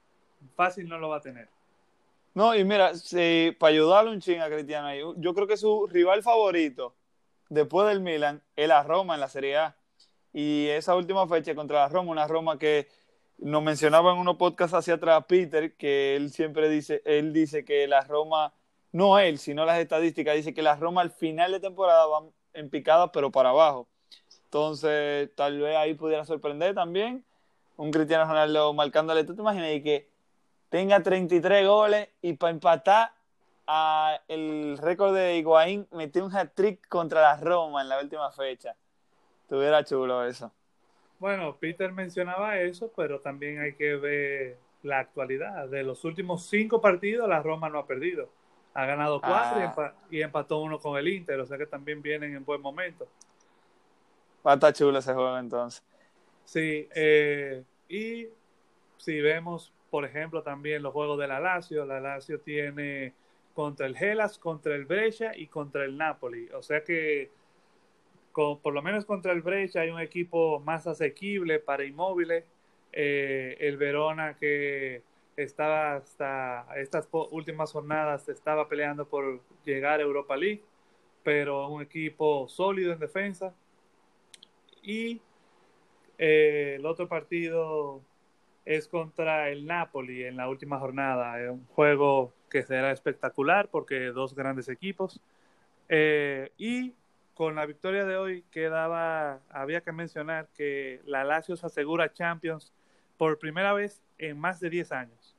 fácil no lo va a tener. No, y mira, si, para ayudarle un ching a Cristiano yo creo que su rival favorito después del Milan es la Roma en la Serie A. Y esa última fecha contra la Roma, una Roma que nos mencionaba en unos podcasts hacia atrás Peter, que él siempre dice, él dice que la Roma, no él, sino las estadísticas, dice que la Roma al final de temporada van en picada, pero para abajo. Entonces, tal vez ahí pudiera sorprender también un Cristiano Ronaldo marcándole. ¿Tú te imaginas que tenga 33 goles y para empatar a el récord de Higuaín metió un hat-trick contra la Roma en la última fecha? Estuviera chulo eso. Bueno, Peter mencionaba eso, pero también hay que ver la actualidad. De los últimos cinco partidos, la Roma no ha perdido. Ha ganado cuatro y, ah. empató uno con el Inter, o sea que también vienen en buen momento. Va a estar ese juego entonces. Sí, eh, y si vemos, por ejemplo, también los juegos de la Lazio, la Lazio tiene contra el Hellas, contra el Brescia y contra el Napoli. O sea que por lo menos contra el Brescia hay un equipo más asequible para inmóviles. Eh, el Verona que estaba hasta estas últimas jornadas estaba peleando por llegar a Europa League, pero un equipo sólido en defensa. Y eh, el otro partido es contra el Napoli en la última jornada. Es un juego que será espectacular porque dos grandes equipos. Eh, y con la victoria de hoy quedaba, había que mencionar que la Lazio se asegura Champions por primera vez en más de 10 años.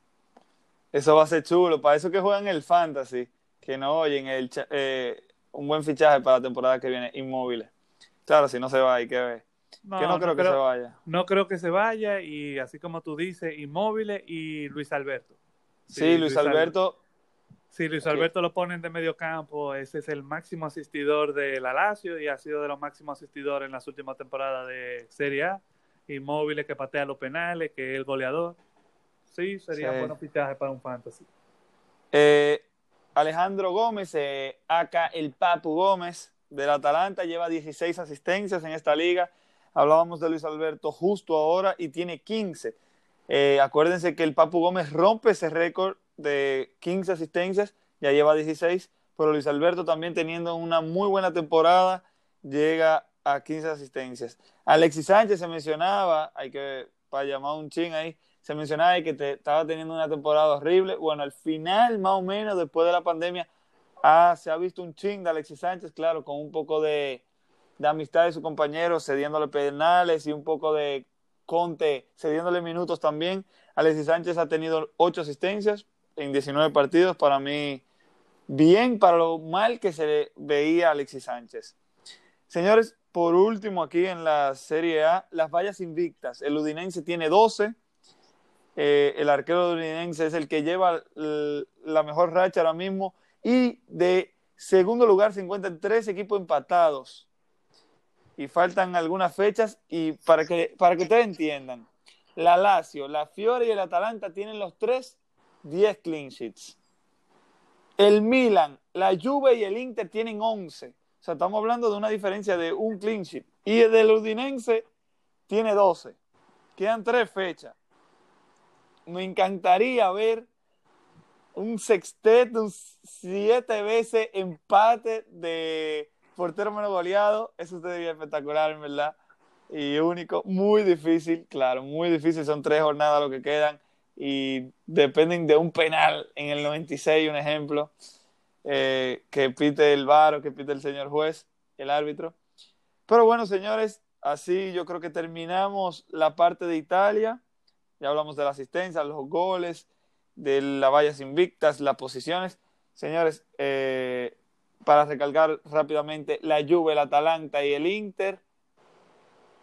Eso va a ser chulo, para eso que juegan el Fantasy, que no oyen el, eh, un buen fichaje para la temporada que viene, inmóviles. Claro, si no se va, hay que ver. No, que no creo que se vaya. No creo que se vaya, y así como tú dices, inmóviles y Luis Alberto. Sí, Luis, Alberto Sí, Luis Alberto lo ponen de medio campo, ese es el máximo asistidor de la Lazio y ha sido de los máximos asistidores en las últimas temporadas de Serie A. Inmóviles que patea los penales, que es el goleador. Sí, sería un buen fichaje para un fantasy. Eh, Alejandro Gómez, eh, acá el Papu Gómez del Atalanta, lleva 16 asistencias en esta liga. Hablábamos de Luis Alberto justo ahora y tiene 15. Eh, acuérdense que el Papu Gómez rompe ese récord de 15 asistencias, ya lleva 16, pero Luis Alberto también teniendo una muy buena temporada, llega a 15 asistencias. Alexis Sánchez se mencionaba, hay que, para llamar un ching ahí, se mencionaba que te, estaba teniendo una temporada horrible. Bueno, al final, más o menos, después de la pandemia, ah, se ha visto un ching de Alexis Sánchez, claro, con un poco de, de amistad de su compañero, cediéndole penales y un poco de Conte cediéndole minutos también. Alexis Sánchez ha tenido ocho asistencias, en 19 partidos, para mí, bien para lo mal que se veía a Alexis Sánchez. Señores, por último aquí en la Serie A, las vallas invictas. El Udinense tiene 12, Eh, el arquero estadounidense es el que lleva la mejor racha ahora mismo. Y de segundo lugar se encuentran tres equipos empatados. Y faltan algunas fechas. Y para que, para que ustedes entiendan, la Lazio, la Fiore y el Atalanta tienen los tres 10 clean sheets. El Milan, la Juve y el Inter tienen 11. O sea, estamos hablando de una diferencia de un clean sheet. Y el del Udinense tiene 12. Quedan tres fechas. Me encantaría ver un sexteto, un siete veces empate de portero menos goleado. Eso sería espectacular, en verdad. Y único, muy difícil, claro, muy difícil. Son tres jornadas lo que quedan y dependen de un penal en el 96, un ejemplo, eh, que pite el VAR o que pite el señor juez, el árbitro. Pero bueno, señores, así yo creo que terminamos la parte de Italia. Ya hablamos de la asistencia, los goles, de las vallas invictas, las posiciones. Señores, eh, para recalcar rápidamente, la Juve, el Atalanta y el Inter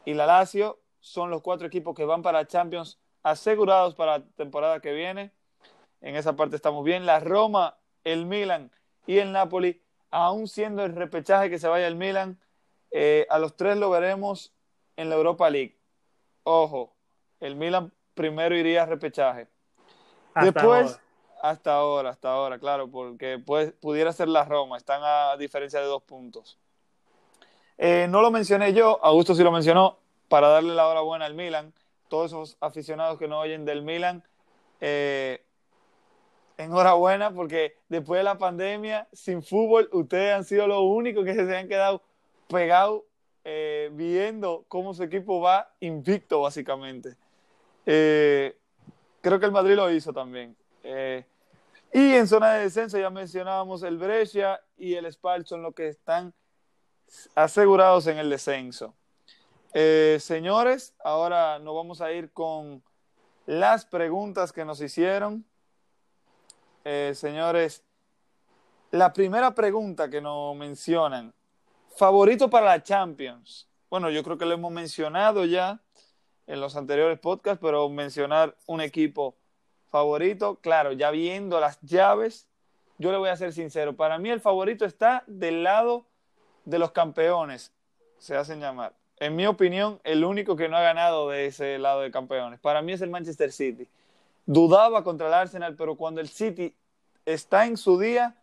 y la Lazio son los cuatro equipos que van para Champions asegurados para la temporada que viene. En esa parte estamos bien. La Roma, el Milan y el Napoli, aún siendo el repechaje que se vaya el Milan, eh, a los tres lo veremos en la Europa League. Ojo, el Milan primero iría a repechaje. Después, hasta ahora, hasta ahora, claro, porque pudiera ser la Roma, están a diferencia de dos puntos. Eh, no lo mencioné yo, Augusto sí lo mencionó, para darle la hora buena al Milan todos esos aficionados que no oyen del Milan, eh, enhorabuena porque después de la pandemia, sin fútbol, ustedes han sido los únicos que se han quedado pegados eh, viendo cómo su equipo va invicto, básicamente. Eh, creo que el Madrid lo hizo también. y en zona de descenso ya mencionábamos el Brescia y el Spal son los que están asegurados en el descenso. Eh, señores, ahora nos vamos a ir con las preguntas que nos hicieron. Eh, señores, la primera pregunta que nos mencionan, favorito para la Champions. Bueno, yo creo que lo hemos mencionado ya en los anteriores podcasts, pero mencionar un equipo favorito, claro, ya viendo las llaves, yo le voy a ser sincero, para mí el favorito está del lado de los campeones, se hacen llamar en mi opinión, el único que no ha ganado de ese lado de campeones. Para mí es el Manchester City. Dudaba contra el Arsenal, pero cuando el City está en su día,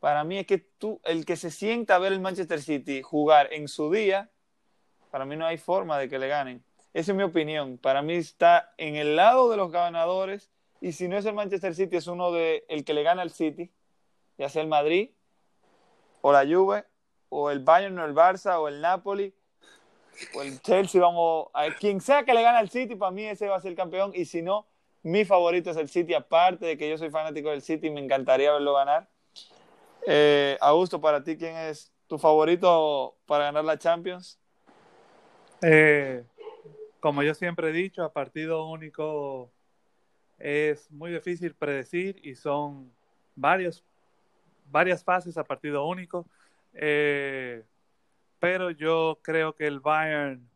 para mí es que tú, el que se sienta a ver el Manchester City jugar en su día, para mí no hay forma de que le ganen. Esa es mi opinión. Para mí está en el lado de los ganadores y si no es el Manchester City, es uno de el que le gana al City, ya sea el Madrid o la Juve o el Bayern o el Barça o el Napoli o el Chelsea, vamos, a quien sea que le gane al City, para mí ese va a ser el campeón. Y si no, mi favorito es el City, aparte de que yo soy fanático del City, me encantaría verlo ganar. Eh, Augusto, para ti, ¿quién es tu favorito para ganar la Champions? Eh, como yo siempre he dicho, a partido único es muy difícil predecir y son varios, varias fases a partido único. Eh, pero yo creo que el Bayern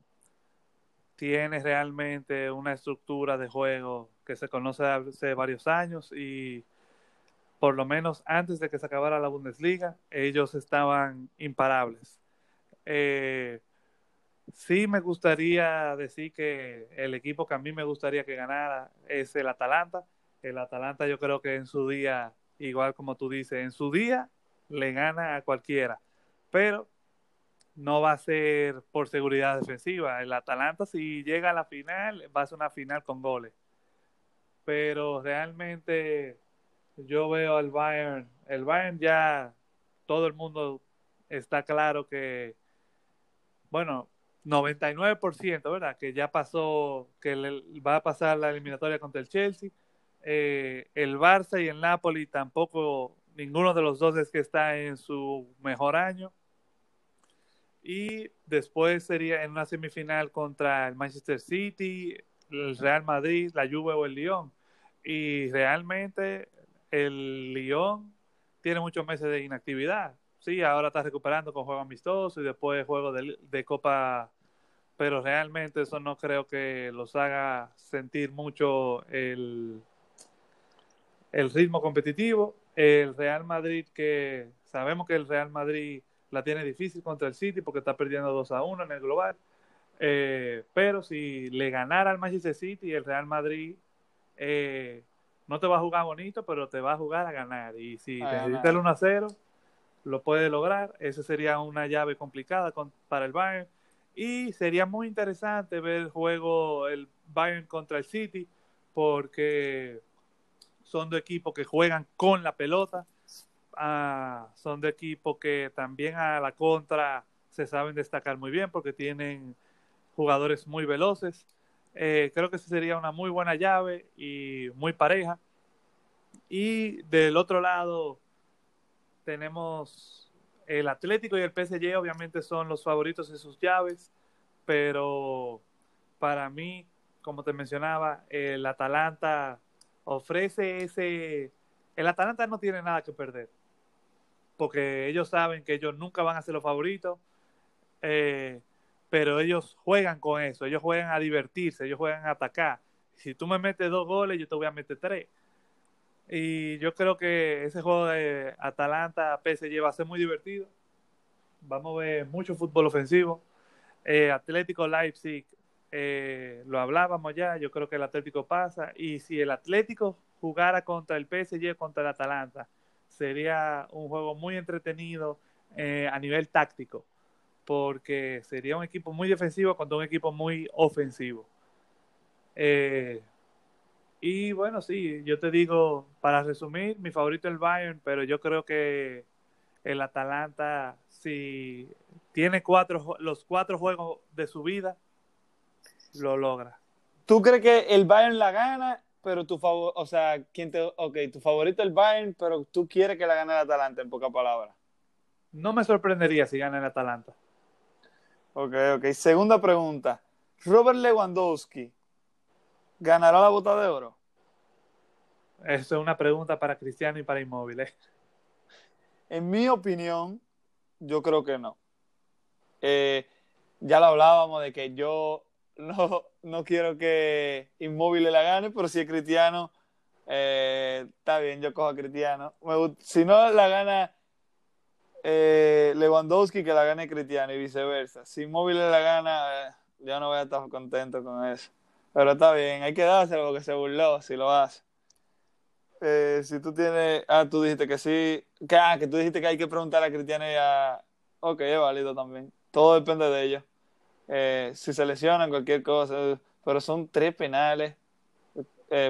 tiene realmente una estructura de juego que se conoce hace varios años y por lo menos antes de que se acabara la Bundesliga, ellos estaban imparables. Eh, sí me gustaría decir que el equipo que a mí me gustaría que ganara es el Atalanta. El Atalanta yo creo que en su día, igual como tú dices, en su día le gana a cualquiera. Pero no va a ser por seguridad defensiva. El Atalanta si llega a la final va a ser una final con goles. Pero realmente yo veo al Bayern, el Bayern ya todo el mundo está claro que, bueno, 99%, ¿verdad? Que ya pasó, que va a pasar la eliminatoria contra el Chelsea. Eh, el Barça y el Napoli tampoco, ninguno de los dos es que está en su mejor año y después sería en una semifinal contra el Manchester City, el Real Madrid, la Juve o el Lyon. Y realmente el Lyon tiene muchos meses de inactividad. Sí, ahora está recuperando con juego amistoso y después juego de, Copa pero realmente eso no creo que los haga sentir mucho el, el ritmo competitivo. El Real Madrid, que sabemos que el Real Madrid la tiene difícil contra el City porque está perdiendo 2 a 1 en el global. Eh, pero si le ganara al Manchester City, el Real Madrid eh, no te va a jugar bonito, pero te va a jugar a ganar. Y si necesita el 1 a 0, lo puede lograr. Esa sería una llave complicada para el Bayern. Y sería muy interesante ver el juego, el Bayern contra el City, porque son de equipos que juegan con la pelota. Ah, son de equipos que también a la contra se saben destacar muy bien porque tienen jugadores muy veloces. Eh, creo que esa sería una muy buena llave y muy pareja. Y del otro lado tenemos el Atlético y el PSG, obviamente son los favoritos en sus llaves, pero para mí, como te mencionaba, el Atalanta ofrece ese... El Atalanta no tiene nada que perder, porque ellos saben que ellos nunca van a ser los favoritos. Eh, pero ellos juegan con eso, ellos juegan a divertirse, ellos juegan a atacar. Si tú me metes dos goles, yo te voy a meter tres. Y yo creo que ese juego de Atalanta PSG va a ser muy divertido. Vamos a ver mucho fútbol ofensivo. Eh, Atlético Leipzig, eh, lo hablábamos ya, yo creo que el Atlético pasa. Y si el Atlético jugara contra el PSG, contra el Atalanta, sería un juego muy entretenido eh, a nivel táctico porque sería un equipo muy defensivo contra un equipo muy ofensivo. Eh, y bueno, sí, yo te digo, para resumir, mi favorito es el Bayern, pero yo creo que el Atalanta, si tiene cuatro, los cuatro juegos de su vida, lo logra. ¿Tú crees que el Bayern la gana, pero tu favor, o sea, ¿quién te, ok, tu favorito es el Bayern, pero tú quieres que la gane el Atalanta, en pocas palabras? No me sorprendería si gana el Atalanta. Ok, ok. Segunda pregunta. Robert Lewandowski, ¿ganará la bota de oro? Eso es una pregunta para Cristiano y para Inmóvil. En mi opinión, yo creo que no. Eh, ya lo hablábamos de que yo no, no quiero que Inmóvil la gane, pero si es Cristiano, eh, está bien, yo cojo a Cristiano. si no la gana eh, Lewandowski que la gane Cristiano y viceversa. Si Móvil la gana, eh, ya no voy a estar contento con eso. Pero está bien, hay que dárselo porque se burló si lo hace. Eh, si tú tienes. Ah, tú dijiste que sí. Que, ah, que tú dijiste que hay que preguntar a Cristiano y a. Ok, es válido también. Todo depende de ellos. Eh, si se lesionan, cualquier cosa. Pero son tres penales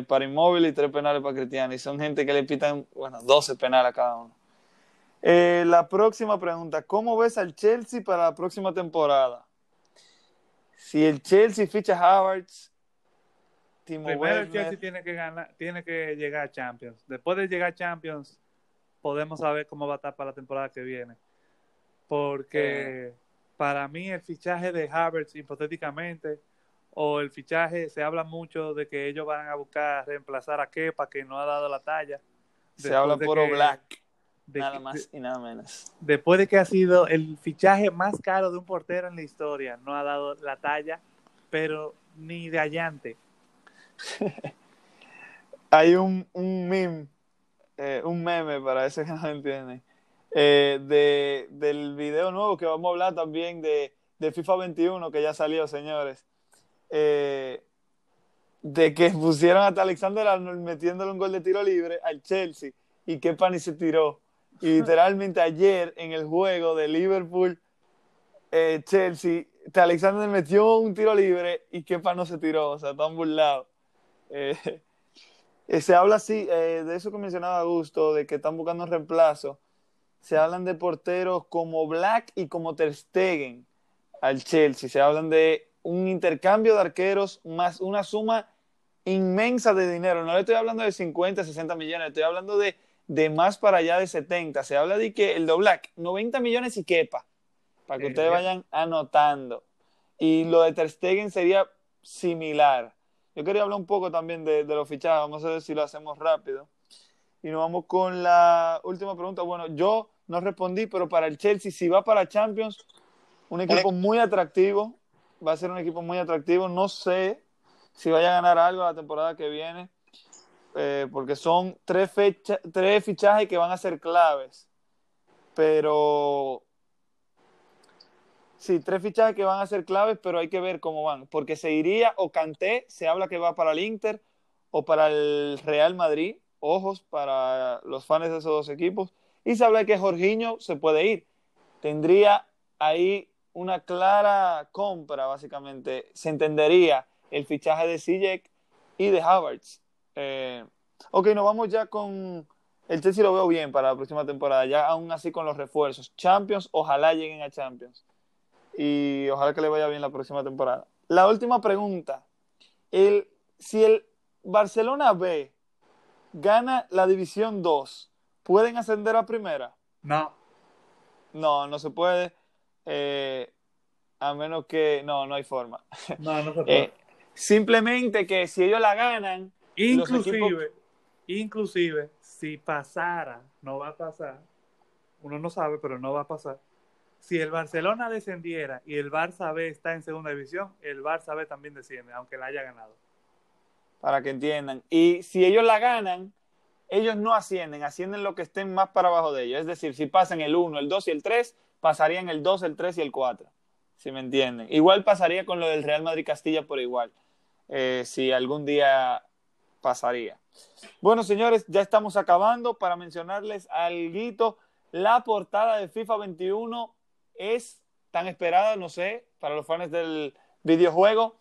para Inmóvil y tres penales para Cristiano. Y son gente que le pitan, bueno, 12 penales a cada uno. Eh, la próxima pregunta, ¿cómo ves al Chelsea para la próxima temporada? Si el Chelsea ficha Havertz, Primero el Chelsea tiene que, ganar, tiene que llegar a Champions. Después de llegar a Champions, podemos saber cómo va a estar para la temporada que viene. Porque para mí el fichaje de Havertz, hipotéticamente, o el fichaje, se habla mucho de que ellos van a buscar reemplazar a Kepa, que no ha dado la talla. Se habla por Black nada más y nada menos. Después de que ha sido el fichaje más caro de un portero en la historia, no ha dado la talla, pero ni de allante. Hay un, un meme, eh, un meme para ese que no entiende, eh, de, del video nuevo que vamos a hablar también de, de FIFA 21 que ya salió, señores. Eh, de que pusieron hasta Alexander Arnold metiéndole un gol de tiro libre al Chelsea y que Pani se tiró y literalmente ayer en el juego de Liverpool eh, Chelsea, Alexander metió un tiro libre y Kepa no se tiró, o sea, tan burlado. Eh, eh, se habla así, de eso que mencionaba Augusto, de que están buscando un reemplazo. Se hablan de porteros como Black y como Ter Stegen al Chelsea. Se hablan de un intercambio de arqueros más una suma inmensa de dinero. No le estoy hablando de 50, 60 millones, estoy hablando de de más para allá de 70. Se habla de que el de Black, 90 millones y quepa, para que ustedes vayan anotando. Y lo de Ter Stegen sería similar. Yo quería hablar un poco también de, de los fichajes, vamos a ver si lo hacemos rápido. Y nos vamos con la última pregunta. Bueno, yo no respondí, pero para el Chelsea, si va para Champions, un equipo muy atractivo, va a ser un equipo muy atractivo. No sé si vaya a ganar algo la temporada que viene, eh, porque son tres, fecha, tres fichajes que van a ser claves. Pero Sí, tres fichajes que van a ser claves, pero hay que ver cómo van. Porque se iría o Canté, se habla que va para el Inter o para el Real Madrid. Ojos para los fans de esos dos equipos. Y se habla que Jorginho se puede ir. Tendría ahí una clara compra, básicamente. Se entendería el fichaje de Sijek y de Havertz. Eh, ok, nos vamos ya con. El Chelsea lo veo bien para la próxima temporada, ya aún así con los refuerzos. Champions, ojalá lleguen a Champions y ojalá que le vaya bien la próxima temporada. La última pregunta. El, si el Barcelona B gana la División 2, ¿pueden ascender a primera? No. No, no se puede. Eh, a menos que... No, no hay forma. No, no se puede. Eh, simplemente que si ellos la ganan... Inclusive, equipos... inclusive, si pasara, no va a pasar. Uno no sabe, pero no va a pasar si el Barcelona descendiera y el Barça B está en segunda división, el Barça B también desciende, aunque la haya ganado. Para que entiendan. Y si ellos la ganan, ellos no ascienden, ascienden lo que estén más para abajo de ellos. Es decir, si pasan el 1, el 2 y el 3, pasarían el 2, el 3 y el 4. Si me entienden. Igual pasaría con lo del Real Madrid Castilla por igual. Eh, si algún día pasaría. Bueno, señores, ya estamos acabando. Para mencionarles algo, la portada de FIFA 21 es tan esperada, no sé, para los fans del videojuego.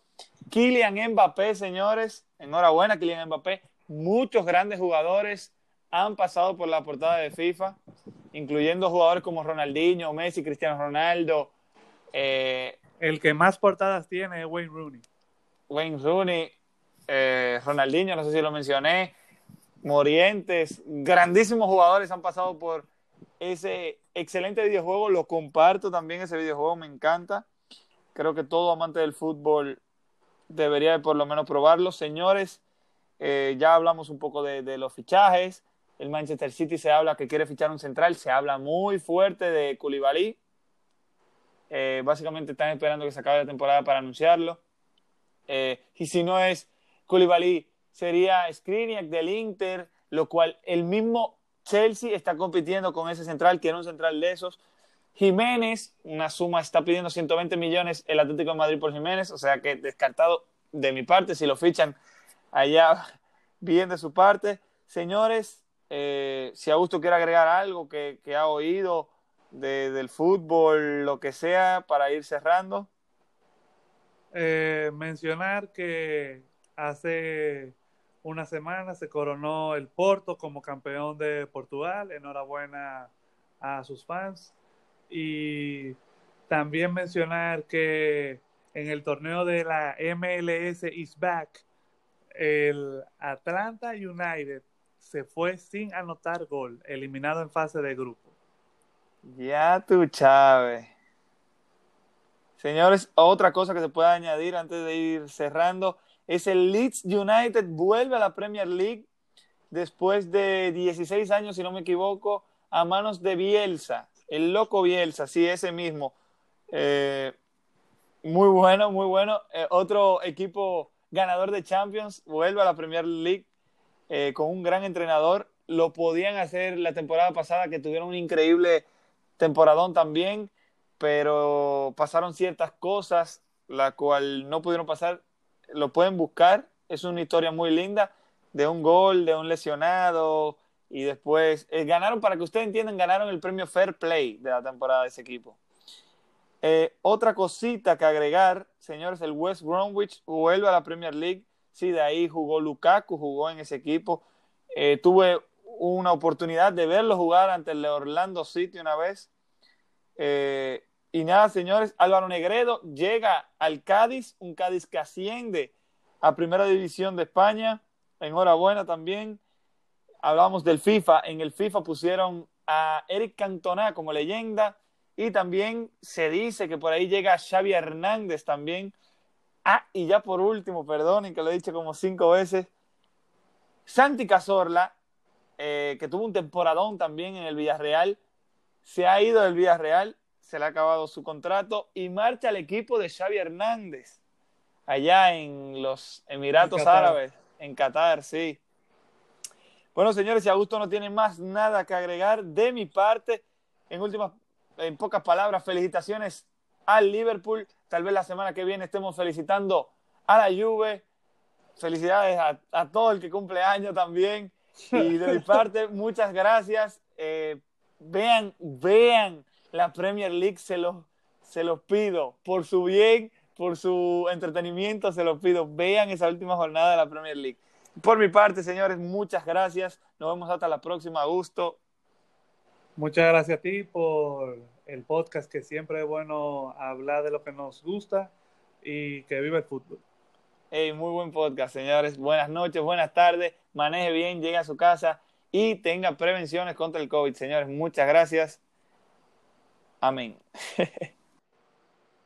Kylian Mbappé, señores, enhorabuena, Kylian Mbappé. Muchos grandes jugadores han pasado por la portada de FIFA, incluyendo jugadores como Ronaldinho, Messi, Cristiano Ronaldo. Eh, el que más portadas tiene es Wayne Rooney. Wayne Rooney, eh, Ronaldinho, no sé si lo mencioné, Morientes, grandísimos jugadores han pasado por ese excelente videojuego, lo comparto también, ese videojuego me encanta. Creo que todo amante del fútbol debería de por lo menos probarlo. Señores, eh, ya hablamos un poco de, de, los fichajes. El Manchester City se habla que quiere fichar un central, se habla muy fuerte de Koulibaly. Eh, básicamente están esperando que se acabe la temporada para anunciarlo. Eh, y si no es Koulibaly, sería Skriniar del Inter, lo cual el mismo Chelsea está compitiendo con ese central, que era un central de esos. Jiménez, una suma, está pidiendo 120 millones el Atlético de Madrid por Jiménez, o sea que descartado de mi parte, si lo fichan allá, bien de su parte. Señores, eh, si Augusto quiere agregar algo que, ha oído de, del fútbol, lo que sea, para ir cerrando. Eh, mencionar que hace una semana se coronó el Porto como campeón de Portugal. Enhorabuena a sus fans. Y también mencionar que en el torneo de la MLS is back, el Atlanta United se fue sin anotar gol, eliminado en fase de grupo. Ya tú, Chávez. Señores, otra cosa que se puede añadir antes de ir cerrando es el Leeds United, vuelve a la Premier League después de 16 años, si no me equivoco, a manos de Bielsa, el loco Bielsa, sí, ese mismo. Eh, muy bueno, muy bueno. Eh, otro equipo ganador de Champions vuelve a la Premier League eh, con un gran entrenador. Lo podían hacer la temporada pasada, que tuvieron un increíble temporadón también, pero pasaron ciertas cosas, la cual no pudieron pasar lo pueden buscar, es una historia muy linda de un gol, de un lesionado y después eh, ganaron, para que ustedes entiendan, ganaron el premio Fair Play de la temporada de ese equipo. Eh, otra cosita que agregar, señores, el West Bromwich vuelve a la Premier League, sí, de ahí jugó Lukaku, jugó en ese equipo, eh, tuve una oportunidad de verlo jugar ante el Orlando City una vez. Eh, y nada, señores, Álvaro Negredo llega al Cádiz, un Cádiz que asciende a Primera División de España. Enhorabuena también. Hablamos del FIFA. En el FIFA pusieron a Eric Cantona como leyenda. Y también se dice que por ahí llega Xavi Hernández también. Ah, y ya por último, perdonen que lo he dicho como cinco veces. Santi Cazorla, eh, que tuvo un temporadón también en el Villarreal, se ha ido del Villarreal se le ha acabado su contrato y marcha al equipo de Xavi Hernández, allá en los Emiratos Árabes, en Qatar, sí. Bueno, señores, si Augusto no tiene más nada que agregar de mi parte, en últimas, en pocas palabras, felicitaciones al Liverpool. Tal vez la semana que viene estemos felicitando a la Juve. Felicidades a, todo el que cumple año también. Y de mi parte, muchas gracias. Eh, vean, vean la Premier League, se los, se los pido. Por su bien, por su entretenimiento, se los pido. Vean esa última jornada de la Premier League. Por mi parte, señores, muchas gracias. Nos vemos hasta la próxima. Gusto. Muchas gracias a ti por el podcast, que siempre es bueno hablar de lo que nos gusta y que viva el fútbol. Hey, muy buen podcast, señores. Buenas noches, buenas tardes. Maneje bien, llegue a su casa y tenga prevenciones contra el COVID, señores. Muchas gracias. I mean,